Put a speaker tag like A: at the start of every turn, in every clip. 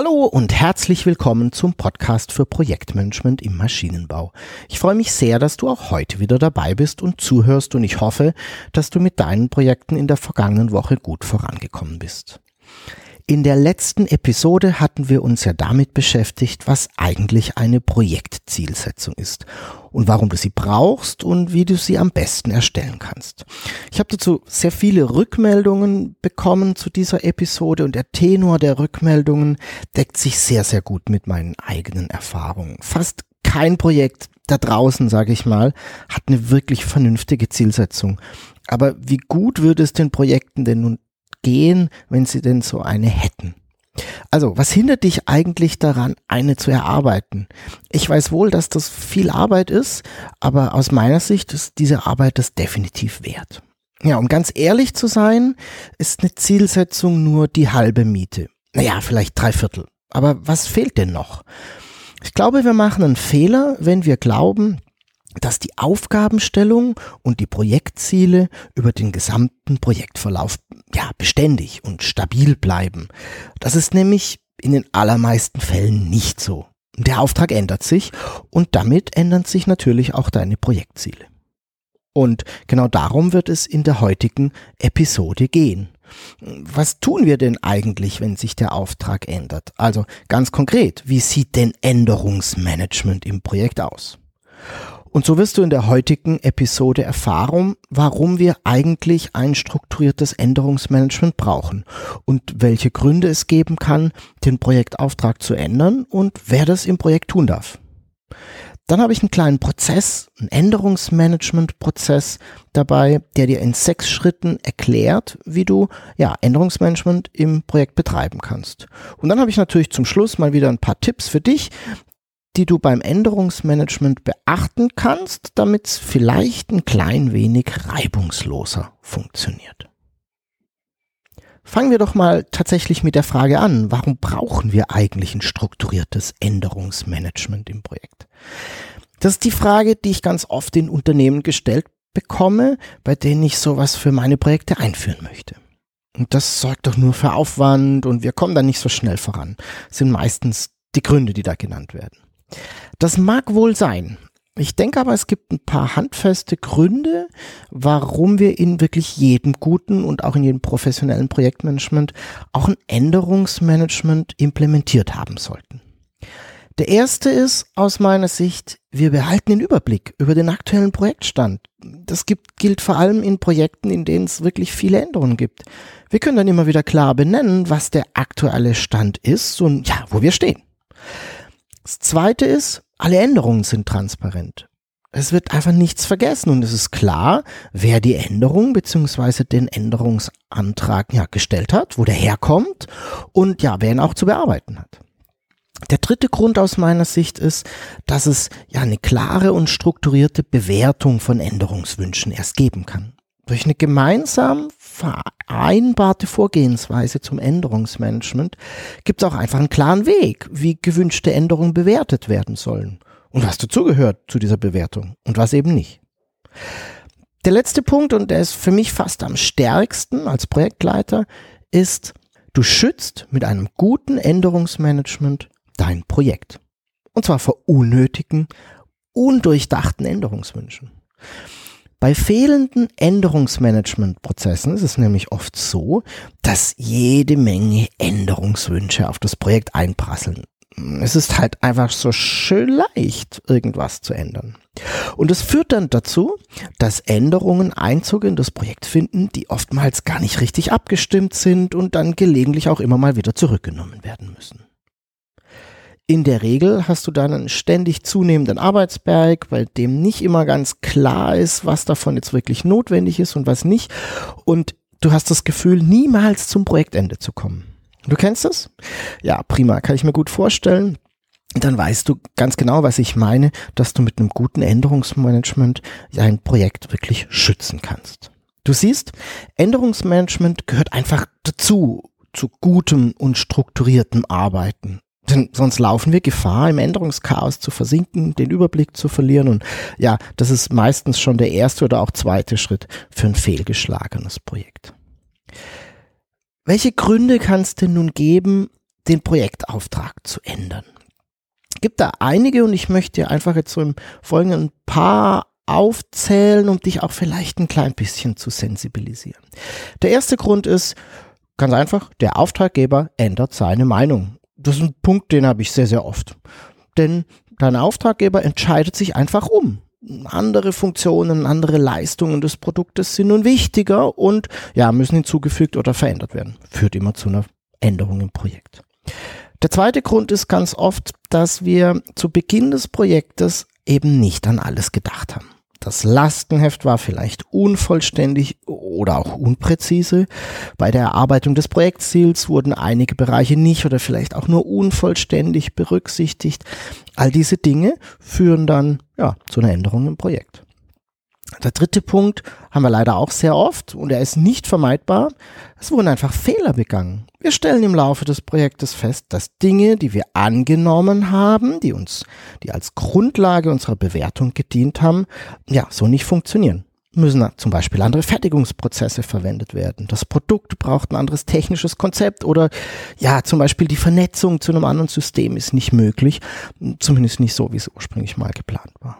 A: Hallo und herzlich willkommen zum Podcast für Projektmanagement im Maschinenbau. Ich freue mich sehr, dass du auch heute wieder dabei bist und zuhörst und ich hoffe, dass du mit deinen Projekten in der vergangenen Woche gut vorangekommen bist. In der letzten Episode hatten wir uns ja damit beschäftigt, was eigentlich eine Projektzielsetzung ist und warum du sie brauchst und wie du sie am besten erstellen kannst. Ich habe dazu sehr viele Rückmeldungen bekommen zu dieser Episode und der Tenor der Rückmeldungen deckt sich sehr, sehr gut mit meinen eigenen Erfahrungen. Fast kein Projekt da draußen, sage ich mal, hat eine wirklich vernünftige Zielsetzung. Aber wie gut würde es den Projekten denn nun gehen, wenn sie denn so eine hätten. Also, was hindert dich eigentlich daran, eine zu erarbeiten? Ich weiß wohl, dass das viel Arbeit ist, aber aus meiner Sicht ist diese Arbeit das definitiv wert. Ja, um ganz ehrlich zu sein, ist eine Zielsetzung nur die halbe Miete. Naja, vielleicht drei Viertel. Aber was fehlt denn noch? Ich glaube, wir machen einen Fehler, wenn wir glauben, dass die Aufgabenstellung und die Projektziele über den gesamten Projektverlauf ja beständig und stabil bleiben. Das ist nämlich in den allermeisten Fällen nicht so. Der Auftrag ändert sich und damit ändern sich natürlich auch deine Projektziele. Und genau darum wird es in der heutigen Episode gehen. Was tun wir denn eigentlich, wenn sich der Auftrag ändert? Also ganz konkret, wie sieht denn Änderungsmanagement im Projekt aus? Und so wirst du in der heutigen Episode erfahren, warum wir eigentlich ein strukturiertes Änderungsmanagement brauchen und welche Gründe es geben kann, den Projektauftrag zu ändern und wer das im Projekt tun darf. Dann habe ich einen kleinen Prozess, einen Änderungsmanagement-Prozess dabei, der dir in sechs Schritten erklärt, wie du ja, Änderungsmanagement im Projekt betreiben kannst. Und dann habe ich natürlich zum Schluss mal wieder ein paar Tipps für dich, die du beim Änderungsmanagement beachten kannst, damit es vielleicht ein klein wenig reibungsloser funktioniert. Fangen wir doch mal tatsächlich mit der Frage an, warum brauchen wir eigentlich ein strukturiertes Änderungsmanagement im Projekt? Das ist die Frage, die ich ganz oft in Unternehmen gestellt bekomme, bei denen ich sowas für meine Projekte einführen möchte. Und das sorgt doch nur für Aufwand und wir kommen da nicht so schnell voran. Das sind meistens die Gründe, die da genannt werden. Das mag wohl sein. Ich denke aber, es gibt ein paar handfeste Gründe, warum wir in wirklich jedem guten und auch in jedem professionellen Projektmanagement auch ein Änderungsmanagement implementiert haben sollten. Der erste ist aus meiner Sicht, wir behalten den Überblick über den aktuellen Projektstand. Das gibt, gilt vor allem in Projekten, in denen es wirklich viele Änderungen gibt. Wir können dann immer wieder klar benennen, was der aktuelle Stand ist und ja, wo wir stehen. Das zweite ist, alle Änderungen sind transparent. Es wird einfach nichts vergessen und es ist klar, wer die Änderung beziehungsweise den Änderungsantrag ja gestellt hat, wo der herkommt und ja, wer ihn auch zu bearbeiten hat. Der dritte Grund aus meiner Sicht ist, dass es ja eine klare und strukturierte Bewertung von Änderungswünschen erst geben kann. Durch eine gemeinsam vereinbarte Vorgehensweise zum Änderungsmanagement gibt es auch einfach einen klaren Weg, wie gewünschte Änderungen bewertet werden sollen und was dazugehört zu dieser Bewertung und was eben nicht. Der letzte Punkt, und der ist für mich fast am stärksten als Projektleiter, ist, du schützt mit einem guten Änderungsmanagement dein Projekt. Und zwar vor unnötigen, undurchdachten Änderungswünschen. Bei fehlenden Änderungsmanagementprozessen ist es nämlich oft so, dass jede Menge Änderungswünsche auf das Projekt einprasseln. Es ist halt einfach so schön leicht, irgendwas zu ändern. Und es führt dann dazu, dass Änderungen Einzug in das Projekt finden, die oftmals gar nicht richtig abgestimmt sind und dann gelegentlich auch immer mal wieder zurückgenommen werden müssen. In der Regel hast du dann einen ständig zunehmenden Arbeitsberg, bei dem nicht immer ganz klar ist, was davon jetzt wirklich notwendig ist und was nicht. Und du hast das Gefühl, niemals zum Projektende zu kommen. Du kennst das? Ja, prima, kann ich mir gut vorstellen. Dann weißt du ganz genau, was ich meine, dass du mit einem guten Änderungsmanagement dein Projekt wirklich schützen kannst. Du siehst, Änderungsmanagement gehört einfach dazu, zu gutem und strukturiertem Arbeiten. Denn sonst laufen wir Gefahr, im Änderungschaos zu versinken, den Überblick zu verlieren. Und ja, das ist meistens schon der erste oder auch zweite Schritt für ein fehlgeschlagenes Projekt. Welche Gründe kann es denn nun geben, den Projektauftrag zu ändern? Gibt da einige und ich möchte einfach jetzt so im Folgenden ein paar aufzählen, um dich auch vielleicht ein klein bisschen zu sensibilisieren. Der erste Grund ist, ganz einfach, der Auftraggeber ändert seine Meinung das ist ein Punkt, den habe ich sehr, sehr oft. Denn dein Auftraggeber entscheidet sich einfach um. Andere Funktionen, andere Leistungen des Produktes sind nun wichtiger und ja, müssen hinzugefügt oder verändert werden. Führt immer zu einer Änderung im Projekt. Der zweite Grund ist ganz oft, dass wir zu Beginn des Projektes eben nicht an alles gedacht haben. Das Lastenheft war vielleicht unvollständig oder auch unpräzise. Bei der Erarbeitung des Projektziels wurden einige Bereiche nicht oder vielleicht auch nur unvollständig berücksichtigt. All diese Dinge führen dann ja, zu einer Änderung im Projekt. Der dritte Punkt haben wir leider auch sehr oft und er ist nicht vermeidbar. Es wurden einfach Fehler begangen. Wir stellen im Laufe des Projektes fest, dass Dinge, die wir angenommen haben, die uns, die als Grundlage unserer Bewertung gedient haben, ja, so nicht funktionieren. Müssen zum Beispiel andere Fertigungsprozesse verwendet werden. Das Produkt braucht ein anderes technisches Konzept oder ja, zum Beispiel die Vernetzung zu einem anderen System ist nicht möglich. Zumindest nicht so, wie es ursprünglich mal geplant war.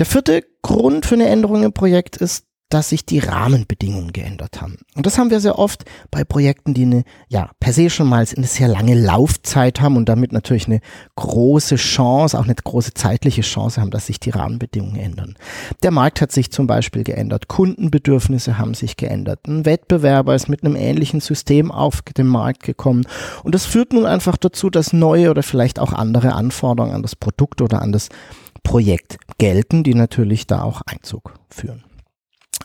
A: Der vierte Grund für eine Änderung im Projekt ist, dass sich die Rahmenbedingungen geändert haben. Und das haben wir sehr oft bei Projekten, die eine, ja, per se schon mal eine sehr lange Laufzeit haben und damit natürlich eine große Chance, auch eine große zeitliche Chance haben, dass sich die Rahmenbedingungen ändern. Der Markt hat sich zum Beispiel geändert, Kundenbedürfnisse haben sich geändert, ein Wettbewerber ist mit einem ähnlichen System auf den Markt gekommen und das führt nun einfach dazu, dass neue oder vielleicht auch andere Anforderungen an das Produkt oder an das Projekt gelten, die natürlich da auch Einzug führen.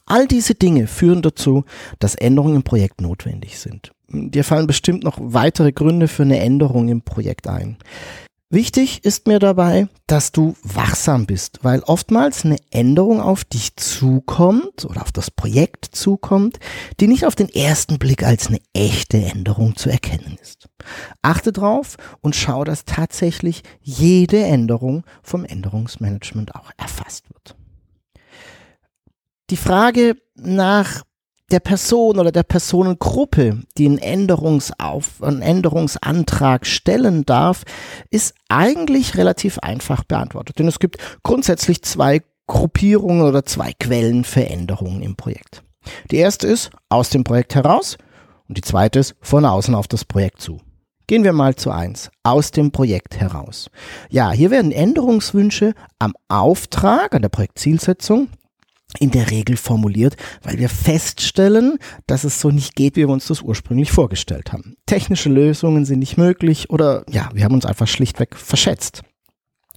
A: All diese Dinge führen dazu, dass Änderungen im Projekt notwendig sind. Dir fallen bestimmt noch weitere Gründe für eine Änderung im Projekt ein. Wichtig ist mir dabei, dass du wachsam bist, weil oftmals eine Änderung auf dich zukommt oder auf das Projekt zukommt, die nicht auf den ersten Blick als eine echte Änderung zu erkennen ist. Achte drauf und schau, dass tatsächlich jede Änderung vom Änderungsmanagement auch erfasst wird. Die Frage nach der Person oder der Personengruppe, die einen, Änderungsauf, einen Änderungsantrag stellen darf, ist eigentlich relativ einfach beantwortet. Denn es gibt grundsätzlich zwei Gruppierungen oder zwei Quellen für Änderungen im Projekt. Die erste ist aus dem Projekt heraus und die zweite ist von außen auf das Projekt zu. Gehen wir mal zu eins. Aus dem Projekt heraus. Ja, hier werden Änderungswünsche am Auftrag, an der Projektzielsetzung in der Regel formuliert, weil wir feststellen, dass es so nicht geht, wie wir uns das ursprünglich vorgestellt haben. Technische Lösungen sind nicht möglich oder ja, wir haben uns einfach schlichtweg verschätzt.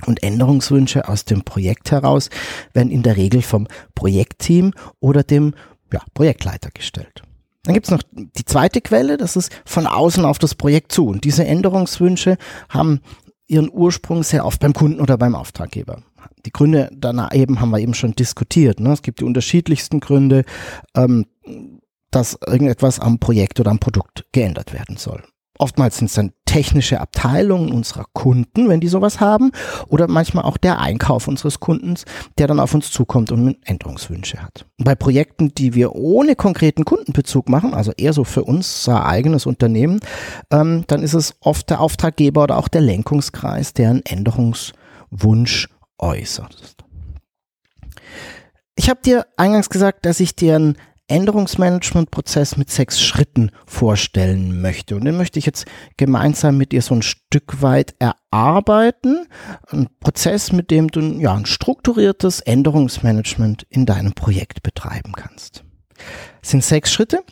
A: Und Änderungswünsche aus dem Projekt heraus werden in der Regel vom Projektteam oder dem ja, Projektleiter gestellt. Dann gibt's noch die zweite Quelle, das ist von außen auf das Projekt zu. Und diese Änderungswünsche haben ihren Ursprung sehr oft beim Kunden oder beim Auftraggeber. Die Gründe danach eben haben wir eben schon diskutiert. Ne? Es gibt die unterschiedlichsten Gründe, ähm, dass irgendetwas am Projekt oder am Produkt geändert werden soll. Oftmals sind es dann technische Abteilungen unserer Kunden, wenn die sowas haben, oder manchmal auch der Einkauf unseres Kundens, der dann auf uns zukommt und Änderungswünsche hat. bei Projekten, die wir ohne konkreten Kundenbezug machen, also eher so für unser eigenes Unternehmen, ähm, dann ist es oft der Auftraggeber oder auch der Lenkungskreis, der einen Änderungswunsch äußert. Ich habe dir eingangs gesagt, dass ich dir einen Änderungsmanagementprozess mit sechs Schritten vorstellen möchte. Und den möchte ich jetzt gemeinsam mit dir so ein Stück weit erarbeiten. Ein Prozess, mit dem du ja, ein strukturiertes Änderungsmanagement in deinem Projekt betreiben kannst. Es sind sechs Schritte.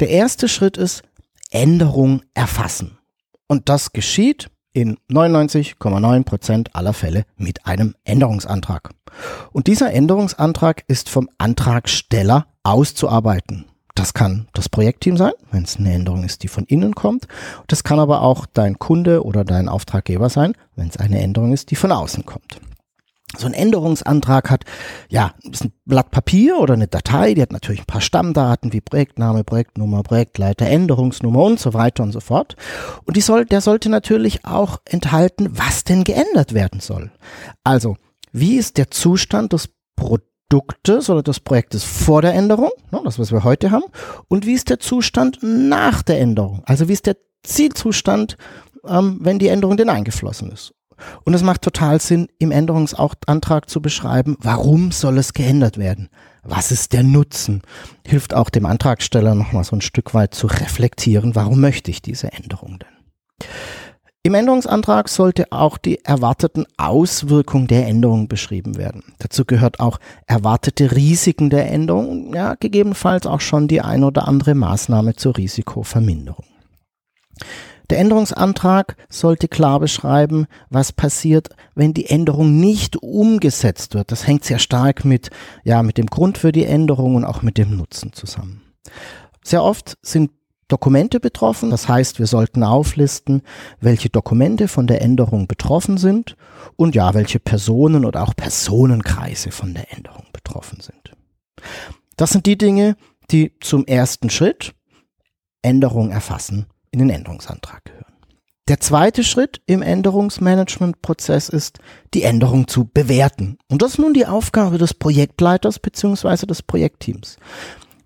A: Der erste Schritt ist Änderung erfassen. Und das geschieht in 99,9 Prozent aller Fälle mit einem Änderungsantrag. Und dieser Änderungsantrag ist vom Antragsteller auszuarbeiten. Das kann das Projektteam sein, wenn es eine Änderung ist, die von innen kommt. Das kann aber auch dein Kunde oder dein Auftraggeber sein, wenn es eine Änderung ist, die von außen kommt. So ein Änderungsantrag hat, ja, ist ein Blatt Papier oder eine Datei, die hat natürlich ein paar Stammdaten wie Projektname, Projektnummer, Projektleiter, Änderungsnummer und so weiter und so fort. Und die soll, der sollte natürlich auch enthalten, was denn geändert werden soll. Also, wie ist der Zustand des? Produktes oder des Projektes vor der Änderung, ne, das was wir heute haben, und wie ist der Zustand nach der Änderung? Also wie ist der Zielzustand, ähm, wenn die Änderung denn eingeflossen ist? Und es macht total Sinn, im Änderungsantrag zu beschreiben, warum soll es geändert werden? Was ist der Nutzen? Hilft auch dem Antragsteller nochmal so ein Stück weit zu reflektieren, warum möchte ich diese Änderung denn? Im Änderungsantrag sollte auch die erwarteten Auswirkungen der Änderung beschrieben werden. Dazu gehört auch erwartete Risiken der Änderung, ja, gegebenenfalls auch schon die ein oder andere Maßnahme zur Risikoverminderung. Der Änderungsantrag sollte klar beschreiben, was passiert, wenn die Änderung nicht umgesetzt wird. Das hängt sehr stark mit, ja, mit dem Grund für die Änderung und auch mit dem Nutzen zusammen. Sehr oft sind Dokumente betroffen. Das heißt, wir sollten auflisten, welche Dokumente von der Änderung betroffen sind und ja, welche Personen oder auch Personenkreise von der Änderung betroffen sind. Das sind die Dinge, die zum ersten Schritt Änderung erfassen in den Änderungsantrag gehören. Der zweite Schritt im Änderungsmanagementprozess ist, die Änderung zu bewerten. Und das ist nun die Aufgabe des Projektleiters bzw. des Projektteams.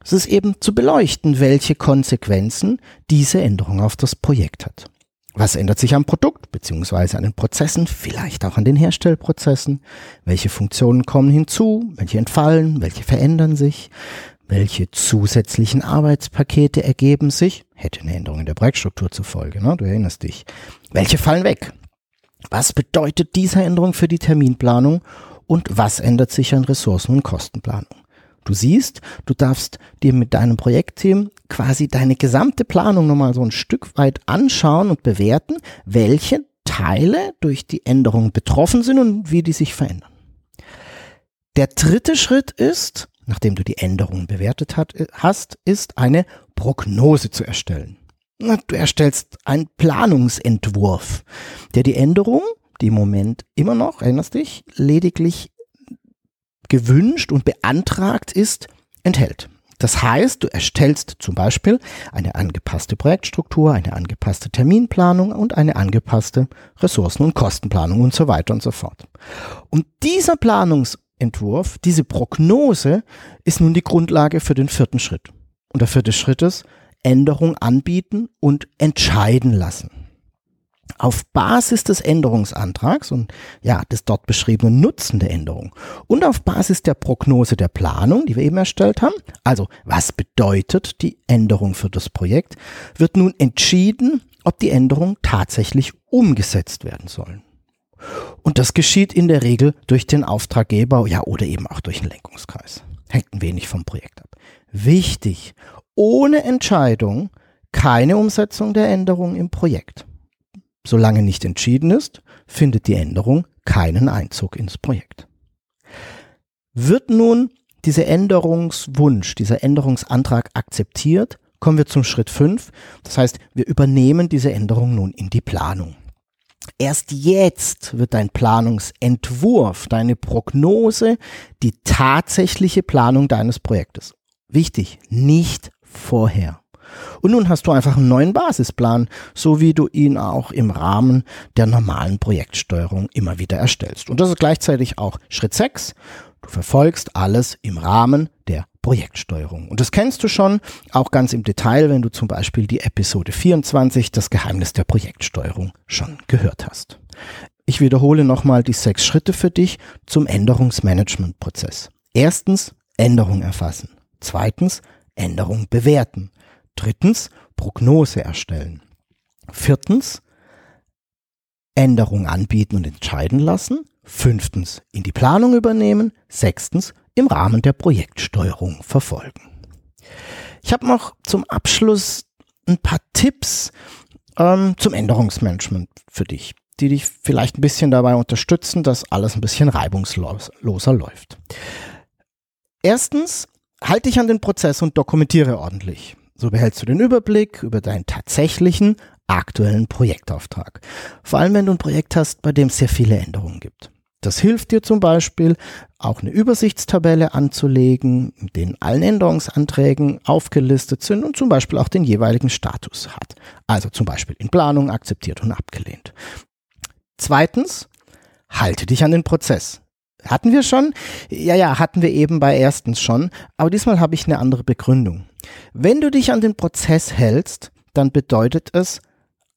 A: Es ist eben zu beleuchten, welche Konsequenzen diese Änderung auf das Projekt hat. Was ändert sich am Produkt bzw. an den Prozessen, vielleicht auch an den Herstellprozessen? Welche Funktionen kommen hinzu? Welche entfallen? Welche verändern sich? Welche zusätzlichen Arbeitspakete ergeben sich? Hätte eine Änderung in der Projektstruktur zufolge, ne? du erinnerst dich. Welche fallen weg? Was bedeutet diese Änderung für die Terminplanung? Und was ändert sich an Ressourcen- und Kostenplanung? Du siehst, du darfst dir mit deinem Projektteam quasi deine gesamte Planung nochmal so ein Stück weit anschauen und bewerten, welche Teile durch die Änderung betroffen sind und wie die sich verändern. Der dritte Schritt ist, nachdem du die Änderungen bewertet hat, hast, ist eine Prognose zu erstellen. Du erstellst einen Planungsentwurf, der die Änderung, die im Moment immer noch, erinnerst dich, lediglich gewünscht und beantragt ist, enthält. Das heißt, du erstellst zum Beispiel eine angepasste Projektstruktur, eine angepasste Terminplanung und eine angepasste Ressourcen- und Kostenplanung und so weiter und so fort. Und dieser Planungsentwurf, diese Prognose ist nun die Grundlage für den vierten Schritt. Und der vierte Schritt ist Änderung anbieten und entscheiden lassen. Auf Basis des Änderungsantrags und ja, des dort beschriebenen Nutzen der Änderung und auf Basis der Prognose der Planung, die wir eben erstellt haben, also was bedeutet die Änderung für das Projekt, wird nun entschieden, ob die Änderung tatsächlich umgesetzt werden soll. Und das geschieht in der Regel durch den Auftraggeber, ja, oder eben auch durch den Lenkungskreis. Hängt ein wenig vom Projekt ab. Wichtig, ohne Entscheidung keine Umsetzung der Änderung im Projekt. Solange nicht entschieden ist, findet die Änderung keinen Einzug ins Projekt. Wird nun dieser Änderungswunsch, dieser Änderungsantrag akzeptiert, kommen wir zum Schritt 5. Das heißt, wir übernehmen diese Änderung nun in die Planung. Erst jetzt wird dein Planungsentwurf, deine Prognose, die tatsächliche Planung deines Projektes. Wichtig, nicht vorher. Und nun hast du einfach einen neuen Basisplan, so wie du ihn auch im Rahmen der normalen Projektsteuerung immer wieder erstellst. Und das ist gleichzeitig auch Schritt 6. Du verfolgst alles im Rahmen der Projektsteuerung. Und das kennst du schon, auch ganz im Detail, wenn du zum Beispiel die Episode 24, das Geheimnis der Projektsteuerung, schon gehört hast. Ich wiederhole nochmal die sechs Schritte für dich zum Änderungsmanagementprozess. Erstens, Änderung erfassen. Zweitens, Änderung bewerten. Drittens, Prognose erstellen. Viertens, Änderung anbieten und entscheiden lassen. Fünftens, in die Planung übernehmen. Sechstens, im Rahmen der Projektsteuerung verfolgen. Ich habe noch zum Abschluss ein paar Tipps, ähm, zum Änderungsmanagement für dich, die dich vielleicht ein bisschen dabei unterstützen, dass alles ein bisschen reibungsloser läuft. Erstens, halte dich an den Prozess und dokumentiere ordentlich. So behältst du den Überblick über deinen tatsächlichen aktuellen Projektauftrag. Vor allem, wenn du ein Projekt hast, bei dem es sehr viele Änderungen gibt. Das hilft dir zum Beispiel, auch eine Übersichtstabelle anzulegen, in denen allen Änderungsanträgen aufgelistet sind und zum Beispiel auch den jeweiligen Status hat. Also zum Beispiel in Planung akzeptiert und abgelehnt. Zweitens, halte dich an den Prozess. Hatten wir schon? Ja, ja, hatten wir eben bei erstens schon, aber diesmal habe ich eine andere Begründung. Wenn du dich an den Prozess hältst, dann bedeutet es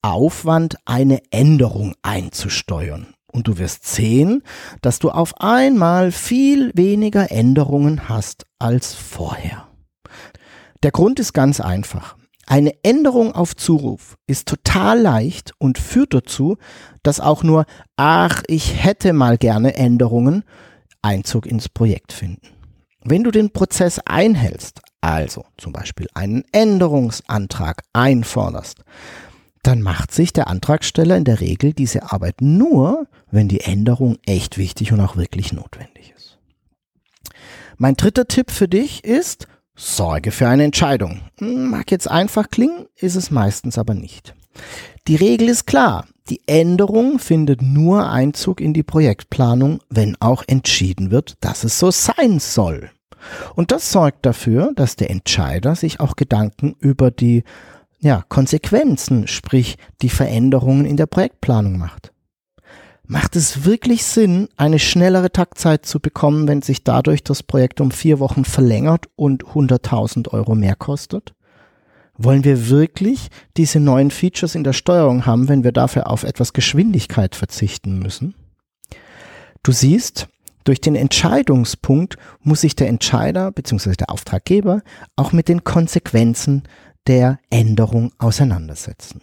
A: Aufwand, eine Änderung einzusteuern. Und du wirst sehen, dass du auf einmal viel weniger Änderungen hast als vorher. Der Grund ist ganz einfach. Eine Änderung auf Zuruf ist total leicht und führt dazu, dass auch nur, ach, ich hätte mal gerne Änderungen, Einzug ins Projekt finden. Wenn du den Prozess einhältst, also zum Beispiel einen Änderungsantrag einforderst, dann macht sich der Antragsteller in der Regel diese Arbeit nur, wenn die Änderung echt wichtig und auch wirklich notwendig ist. Mein dritter Tipp für dich ist, sorge für eine Entscheidung. Mag jetzt einfach klingen, ist es meistens aber nicht. Die Regel ist klar. Die Änderung findet nur Einzug in die Projektplanung, wenn auch entschieden wird, dass es so sein soll. Und das sorgt dafür, dass der Entscheider sich auch Gedanken über die ja, Konsequenzen, sprich die Veränderungen in der Projektplanung macht. Macht es wirklich Sinn, eine schnellere Taktzeit zu bekommen, wenn sich dadurch das Projekt um vier Wochen verlängert und 100.000 Euro mehr kostet? Wollen wir wirklich diese neuen Features in der Steuerung haben, wenn wir dafür auf etwas Geschwindigkeit verzichten müssen? Du siehst, durch den Entscheidungspunkt muss sich der Entscheider bzw. der Auftraggeber auch mit den Konsequenzen der Änderung auseinandersetzen.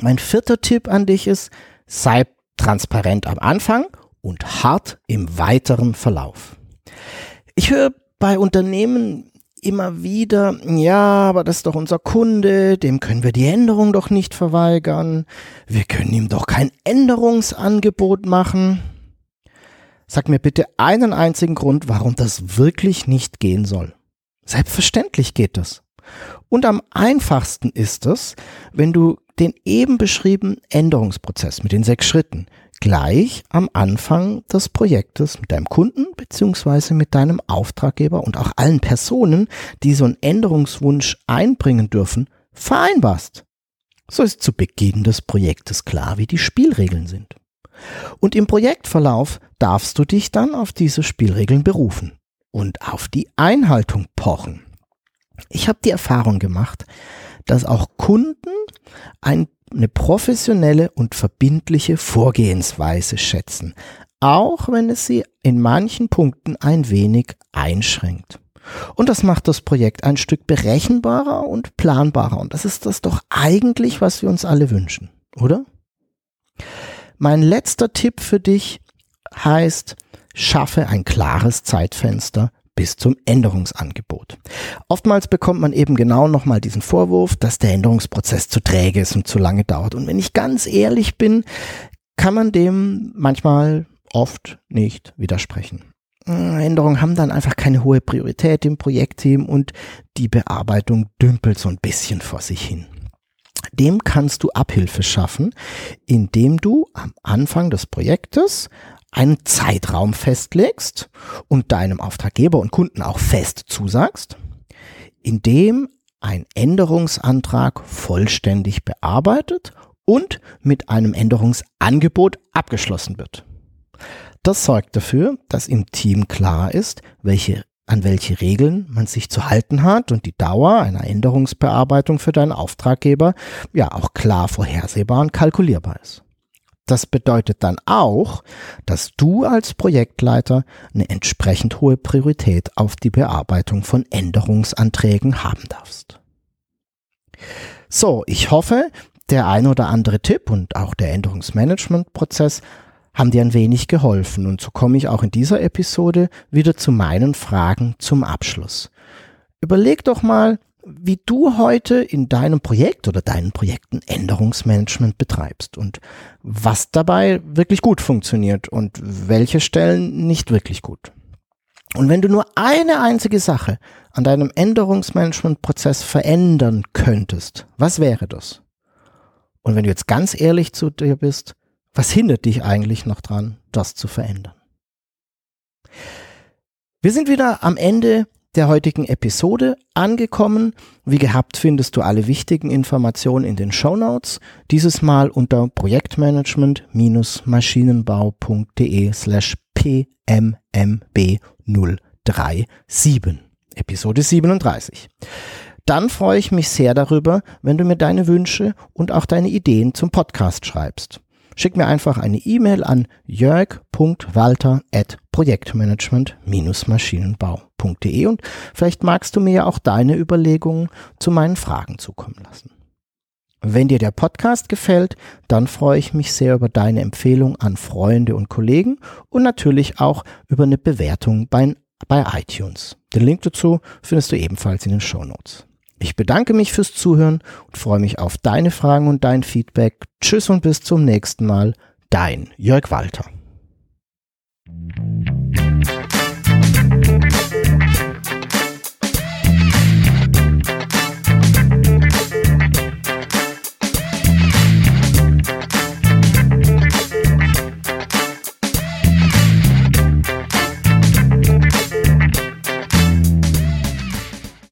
A: Mein vierter Tipp an dich ist, sei transparent am Anfang und hart im weiteren Verlauf. Ich höre bei Unternehmen immer wieder, ja, aber das ist doch unser Kunde, dem können wir die Änderung doch nicht verweigern, wir können ihm doch kein Änderungsangebot machen. Sag mir bitte einen einzigen Grund, warum das wirklich nicht gehen soll. Selbstverständlich geht das. Und am einfachsten ist es, wenn du den eben beschriebenen Änderungsprozess mit den sechs Schritten gleich am Anfang des Projektes mit deinem Kunden beziehungsweise mit deinem Auftraggeber und auch allen Personen, die so einen Änderungswunsch einbringen dürfen, vereinbarst. So ist zu Beginn des Projektes klar, wie die Spielregeln sind. Und im Projektverlauf darfst du dich dann auf diese Spielregeln berufen und auf die Einhaltung pochen. Ich habe die Erfahrung gemacht, dass auch Kunden ein, eine professionelle und verbindliche Vorgehensweise schätzen, auch wenn es sie in manchen Punkten ein wenig einschränkt. Und das macht das Projekt ein Stück berechenbarer und planbarer. Und das ist das doch eigentlich, was wir uns alle wünschen, oder? Mein letzter Tipp für dich heißt, schaffe ein klares Zeitfenster bis zum Änderungsangebot. Oftmals bekommt man eben genau nochmal diesen Vorwurf, dass der Änderungsprozess zu träge ist und zu lange dauert. Und wenn ich ganz ehrlich bin, kann man dem manchmal oft nicht widersprechen. Änderungen haben dann einfach keine hohe Priorität im Projektteam und die Bearbeitung dümpelt so ein bisschen vor sich hin. Dem kannst du Abhilfe schaffen, indem du am Anfang des Projektes einen Zeitraum festlegst und deinem Auftraggeber und Kunden auch fest zusagst, in dem ein Änderungsantrag vollständig bearbeitet und mit einem Änderungsangebot abgeschlossen wird. Das sorgt dafür, dass im Team klar ist, welche, an welche Regeln man sich zu halten hat und die Dauer einer Änderungsbearbeitung für deinen Auftraggeber ja auch klar vorhersehbar und kalkulierbar ist. Das bedeutet dann auch, dass du als Projektleiter eine entsprechend hohe Priorität auf die Bearbeitung von Änderungsanträgen haben darfst. So, ich hoffe, der ein oder andere Tipp und auch der Änderungsmanagementprozess haben dir ein wenig geholfen und so komme ich auch in dieser Episode wieder zu meinen Fragen zum Abschluss. Überleg doch mal, wie du heute in deinem Projekt oder deinen Projekten Änderungsmanagement betreibst und was dabei wirklich gut funktioniert und welche Stellen nicht wirklich gut. Und wenn du nur eine einzige Sache an deinem Änderungsmanagementprozess verändern könntest, was wäre das? Und wenn du jetzt ganz ehrlich zu dir bist, was hindert dich eigentlich noch dran, das zu verändern? Wir sind wieder am Ende der heutigen Episode angekommen. Wie gehabt findest du alle wichtigen Informationen in den Show Notes. Dieses Mal unter projektmanagement-maschinenbau.de slash pmmb037. Episode 37. Dann freue ich mich sehr darüber, wenn du mir deine Wünsche und auch deine Ideen zum Podcast schreibst. Schick mir einfach eine E-Mail an jörg.walter.projektmanagement-maschinenbau.de und vielleicht magst du mir ja auch deine Überlegungen zu meinen Fragen zukommen lassen. Wenn dir der Podcast gefällt, dann freue ich mich sehr über deine Empfehlung an Freunde und Kollegen und natürlich auch über eine Bewertung bei, bei iTunes. Den Link dazu findest du ebenfalls in den Show Notes. Ich bedanke mich fürs Zuhören und freue mich auf deine Fragen und dein Feedback. Tschüss und bis zum nächsten Mal. Dein Jörg Walter.